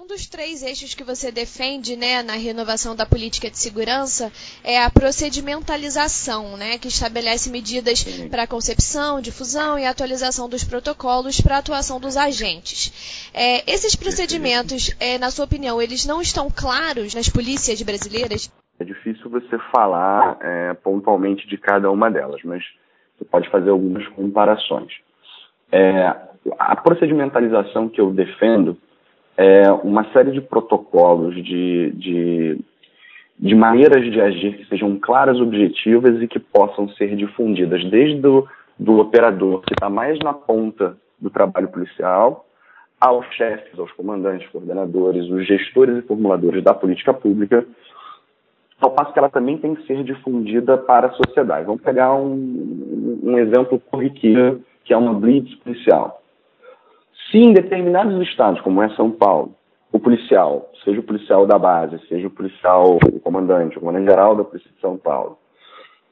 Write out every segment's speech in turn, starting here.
Um dos três eixos que você defende né, na renovação da política de segurança é a procedimentalização, né, que estabelece medidas para a concepção, difusão e atualização dos protocolos para atuação dos agentes. É, esses procedimentos, é, na sua opinião, eles não estão claros nas polícias brasileiras? É difícil você falar é, pontualmente de cada uma delas, mas você pode fazer algumas comparações. É, a procedimentalização que eu defendo é, uma série de protocolos, de, de, de maneiras de agir que sejam claras, objetivas e que possam ser difundidas desde do, do operador que está mais na ponta do trabalho policial, aos chefes, aos comandantes, coordenadores, os gestores e formuladores da política pública, ao passo que ela também tem que ser difundida para a sociedade. Vamos pegar um, um exemplo corriqueiro, que é uma blitz policial. Se em determinados estados, como é São Paulo, o policial, seja o policial da base, seja o policial, o comandante, o comandante geral da Polícia de São Paulo,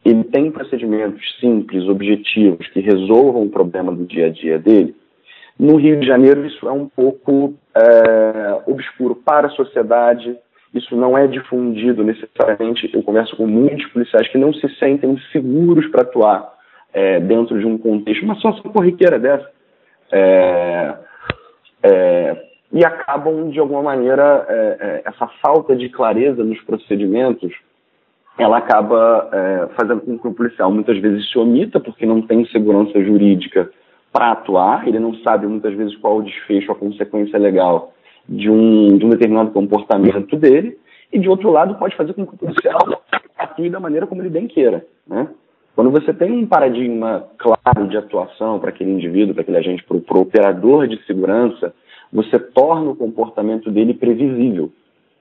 ele tem procedimentos simples, objetivos, que resolvam o problema do dia a dia dele, no Rio de Janeiro isso é um pouco é, obscuro para a sociedade, isso não é difundido necessariamente. Eu converso com muitos policiais que não se sentem seguros para atuar é, dentro de um contexto, uma situação corriqueira dessa. É, é, e acabam, de alguma maneira, é, é, essa falta de clareza nos procedimentos, ela acaba é, fazendo com que o policial muitas vezes se omita, porque não tem segurança jurídica para atuar, ele não sabe muitas vezes qual o desfecho, a consequência legal de um, de um determinado comportamento dele, e de outro lado pode fazer com que o policial atue da maneira como ele bem queira. Né? Quando você tem um paradigma claro de atuação para aquele indivíduo, para aquele agente, para o operador de segurança, você torna o comportamento dele previsível.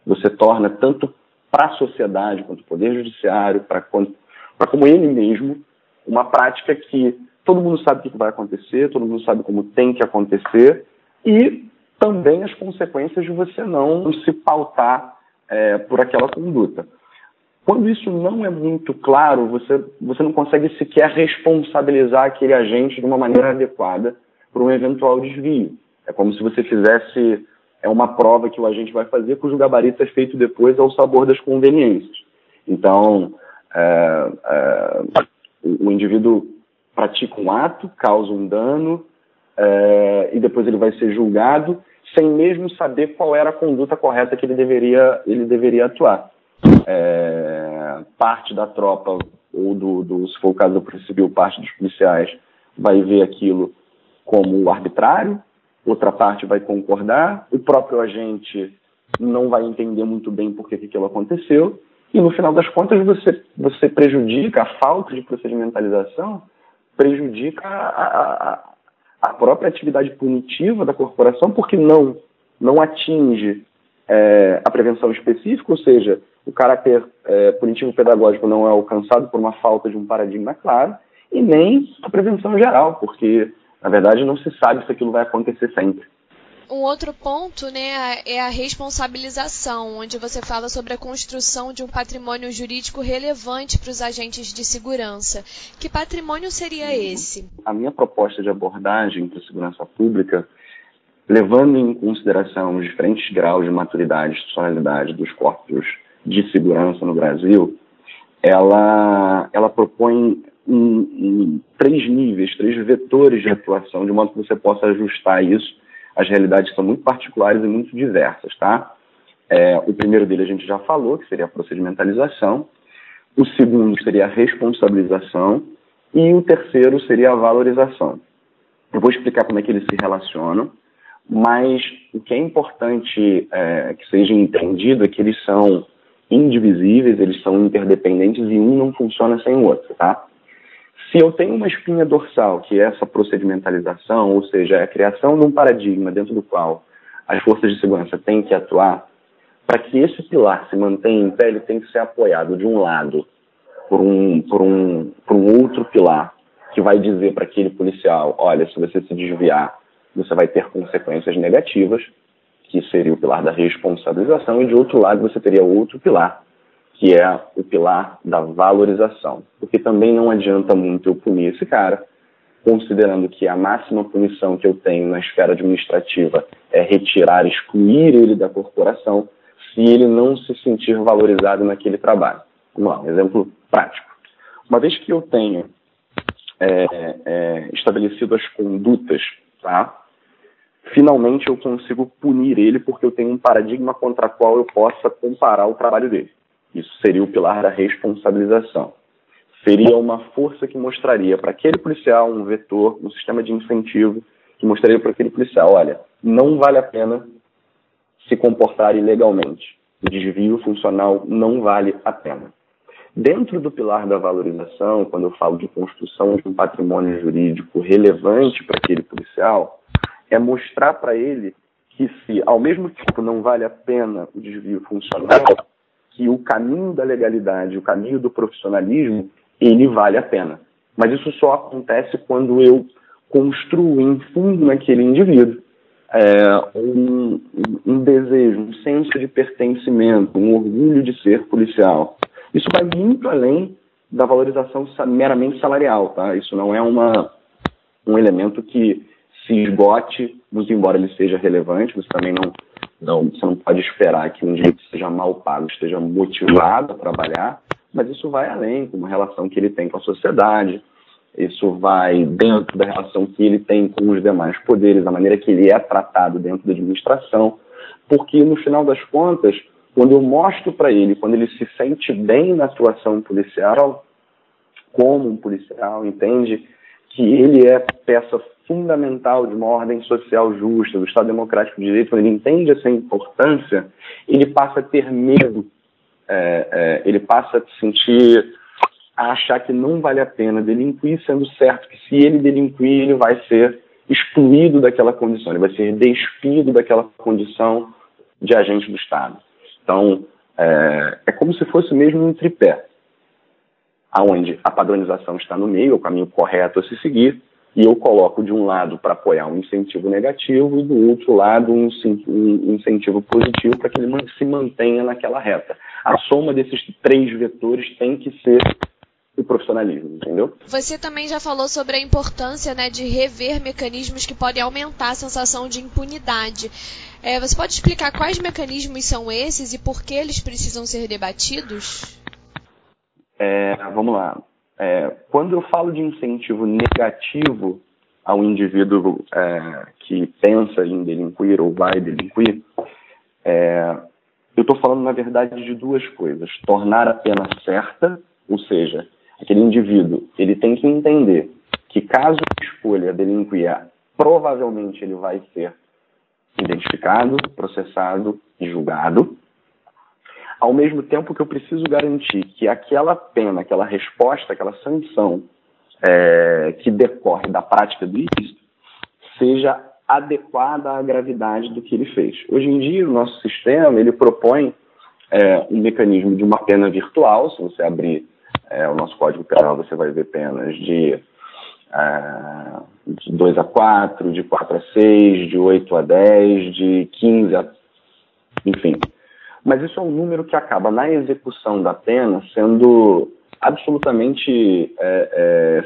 Você torna tanto para a sociedade quanto o poder judiciário, para como ele mesmo, uma prática que todo mundo sabe o que vai acontecer, todo mundo sabe como tem que acontecer e também as consequências de você não se pautar é, por aquela conduta. Quando isso não é muito claro, você, você não consegue sequer responsabilizar aquele agente de uma maneira adequada para um eventual desvio. É como se você fizesse é uma prova que o agente vai fazer, cujo gabarito é feito depois ao sabor das conveniências. Então, é, é, o indivíduo pratica um ato, causa um dano, é, e depois ele vai ser julgado, sem mesmo saber qual era a conduta correta que ele deveria, ele deveria atuar parte da tropa, ou do, do, se for o caso da Polícia Civil, parte dos policiais vai ver aquilo como arbitrário, outra parte vai concordar, o próprio agente não vai entender muito bem por que aquilo aconteceu, e no final das contas você, você prejudica a falta de procedimentalização, prejudica a, a, a própria atividade punitiva da corporação, porque não, não atinge é, a prevenção específica, ou seja, o caráter é, punitivo-pedagógico não é alcançado por uma falta de um paradigma claro, e nem a prevenção geral, porque, na verdade, não se sabe se aquilo vai acontecer sempre. Um outro ponto né, é a responsabilização, onde você fala sobre a construção de um patrimônio jurídico relevante para os agentes de segurança. Que patrimônio seria esse? A minha proposta de abordagem para a segurança pública levando em consideração os diferentes graus de maturidade e institucionalidade dos corpos de segurança no Brasil, ela, ela propõe um, um, três níveis, três vetores de atuação, de modo que você possa ajustar isso. As realidades são muito particulares e muito diversas, tá? É, o primeiro dele a gente já falou, que seria a procedimentalização. O segundo seria a responsabilização. E o terceiro seria a valorização. Eu vou explicar como é que eles se relacionam mas o que é importante é, que seja entendido é que eles são indivisíveis, eles são interdependentes e um não funciona sem o outro, tá? Se eu tenho uma espinha dorsal, que é essa procedimentalização, ou seja, é a criação de um paradigma dentro do qual as forças de segurança têm que atuar, para que esse pilar se mantenha em pé, ele tem que ser apoiado de um lado por um, por um, por um outro pilar que vai dizer para aquele policial, olha, se você se desviar você vai ter consequências negativas, que seria o pilar da responsabilização, e de outro lado você teria outro pilar, que é o pilar da valorização. Porque também não adianta muito eu punir esse cara considerando que a máxima punição que eu tenho na esfera administrativa é retirar, excluir ele da corporação, se ele não se sentir valorizado naquele trabalho. Vamos lá, um exemplo prático. Uma vez que eu tenho é, é, estabelecido as condutas, tá? Finalmente eu consigo punir ele porque eu tenho um paradigma contra qual eu possa comparar o trabalho dele. Isso seria o pilar da responsabilização seria uma força que mostraria para aquele policial um vetor, um sistema de incentivo que mostraria para aquele policial, olha, não vale a pena se comportar ilegalmente. O desvio funcional não vale a pena. Dentro do pilar da valorização, quando eu falo de construção de um patrimônio jurídico relevante para aquele policial, é mostrar para ele que se, ao mesmo tempo, não vale a pena o desvio funcional, que o caminho da legalidade, o caminho do profissionalismo, ele vale a pena. Mas isso só acontece quando eu construo em fundo naquele indivíduo é, um, um, desejo, um senso de pertencimento, um orgulho de ser policial. Isso vai muito além da valorização meramente salarial, tá? Isso não é uma, um elemento que se esgote, muito embora ele seja relevante, você também não, não, você não pode esperar que um indivíduo seja mal pago, esteja motivado a trabalhar, mas isso vai além, com a relação que ele tem com a sociedade, isso vai dentro da relação que ele tem com os demais poderes, a maneira que ele é tratado dentro da administração, porque no final das contas, quando eu mostro para ele, quando ele se sente bem na atuação policial, como um policial, entende que ele é peça fundamental de uma ordem social justa, do Estado Democrático de Direito, quando ele entende essa importância, ele passa a ter medo é, é, ele passa a sentir, a achar que não vale a pena delinquir, sendo certo que se ele delinquir, ele vai ser excluído daquela condição, ele vai ser despido daquela condição de agente do Estado. Então, é, é como se fosse mesmo um tripé, aonde a padronização está no meio, é o caminho correto a se seguir, e eu coloco de um lado para apoiar um incentivo negativo e do outro lado um, um incentivo positivo para que ele se mantenha naquela reta. A soma desses três vetores tem que ser o profissionalismo, entendeu? Você também já falou sobre a importância né, de rever mecanismos que podem aumentar a sensação de impunidade. É, você pode explicar quais mecanismos são esses e por que eles precisam ser debatidos? É, vamos lá. É, quando eu falo de incentivo negativo ao indivíduo é, que pensa em delinquir ou vai delinquir, é, eu estou falando, na verdade, de duas coisas. Tornar a pena certa, ou seja, aquele indivíduo ele tem que entender que caso escolha delinquir, provavelmente ele vai ser identificado, processado e julgado ao mesmo tempo que eu preciso garantir que aquela pena, aquela resposta, aquela sanção é, que decorre da prática do ilícito seja adequada à gravidade do que ele fez. Hoje em dia, o nosso sistema ele propõe é, um mecanismo de uma pena virtual. Se você abrir é, o nosso Código Penal, você vai ver penas de, é, de 2 a 4, de 4 a 6, de 8 a 10, de 15 a. Enfim, mas isso é um número que acaba na execução da pena sendo absolutamente é, é,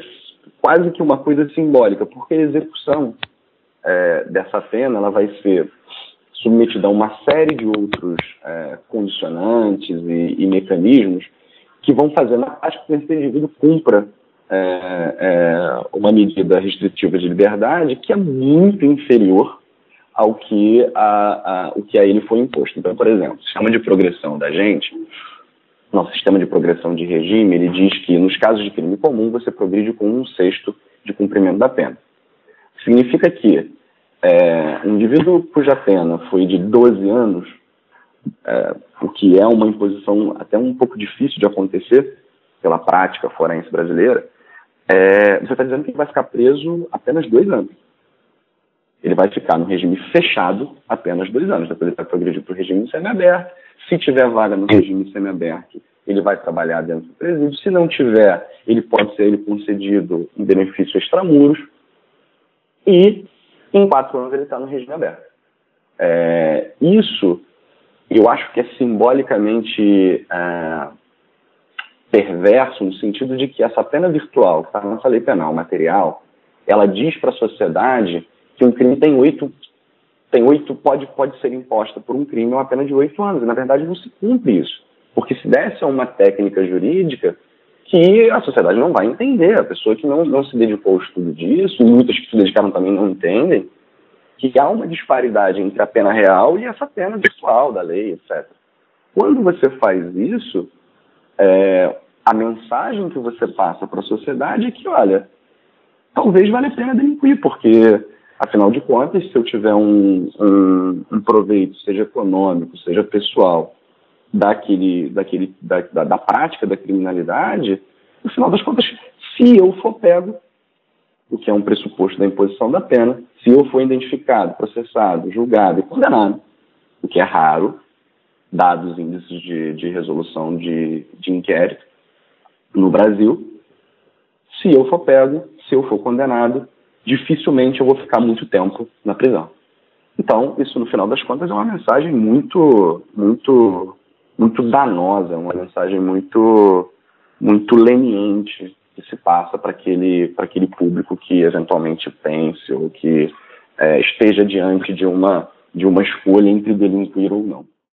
quase que uma coisa simbólica, porque a execução é, dessa pena ela vai ser submetida a uma série de outros é, condicionantes e, e, mecanismos que vão fazer na prática que esse indivíduo cumpra é, é, uma medida restritiva de liberdade que é muito inferior ao que a, a, o que a ele foi imposto. Então, por exemplo, o sistema de progressão da gente, nosso sistema de progressão de regime, ele diz que nos casos de crime comum você progride com um sexto de cumprimento da pena. Significa que é, um indivíduo cuja pena foi de 12 anos, é, o que é uma imposição até um pouco difícil de acontecer pela prática forense brasileira, é, você está dizendo que vai ficar preso apenas dois anos ele vai ficar no regime fechado apenas dois anos. Depois ele vai progredir para o regime semiaberto. Se tiver vaga no regime semiaberto, ele vai trabalhar dentro do presídio. Se não tiver, ele pode ser ele concedido um benefício extramuros. E em quatro anos ele está no regime aberto. É, isso eu acho que é simbolicamente é, perverso no sentido de que essa pena virtual que está na nossa lei penal material ela diz para a sociedade que um crime tem oito tem oito pode pode ser imposta por um crime uma pena de oito anos. E, na verdade, não se cumpre isso, porque se desse a uma técnica jurídica que a sociedade não vai entender. A pessoa que não, não se dedicou ao estudo disso, muitas que se dedicaram também não entendem, que há uma disparidade entre a pena real e essa pena virtual da lei, etc. Quando você faz isso, é, a mensagem que você passa para a sociedade é que, olha, talvez valha a pena delinquir, porque, afinal de contas, se eu tiver um, um, um proveito, seja econômico, seja pessoal, daquele, daquele, da, da, da prática da criminalidade, no final das contas, se eu for pego, o que é um pressuposto da imposição da pena, se eu for identificado, processado, julgado e condenado, o que é raro, dados índices de, de resolução de, de inquérito no Brasil, se eu for pego, se eu for condenado, dificilmente eu vou ficar muito tempo na prisão. Então, isso no final das contas é uma mensagem muito, muito muito danosa, uma mensagem muito, muito leniente que se passa para aquele, aquele público que eventualmente pense ou que é, esteja diante de uma, de uma escolha entre delinquir ou não.